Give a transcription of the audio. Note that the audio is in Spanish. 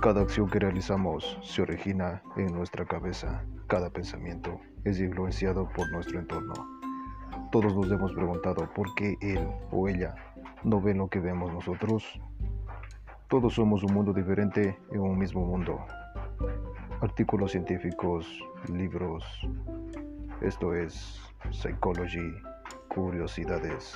Cada acción que realizamos se origina en nuestra cabeza. Cada pensamiento es influenciado por nuestro entorno. Todos nos hemos preguntado por qué él o ella no ven lo que vemos nosotros. Todos somos un mundo diferente en un mismo mundo. Artículos científicos, libros. Esto es Psychology, curiosidades.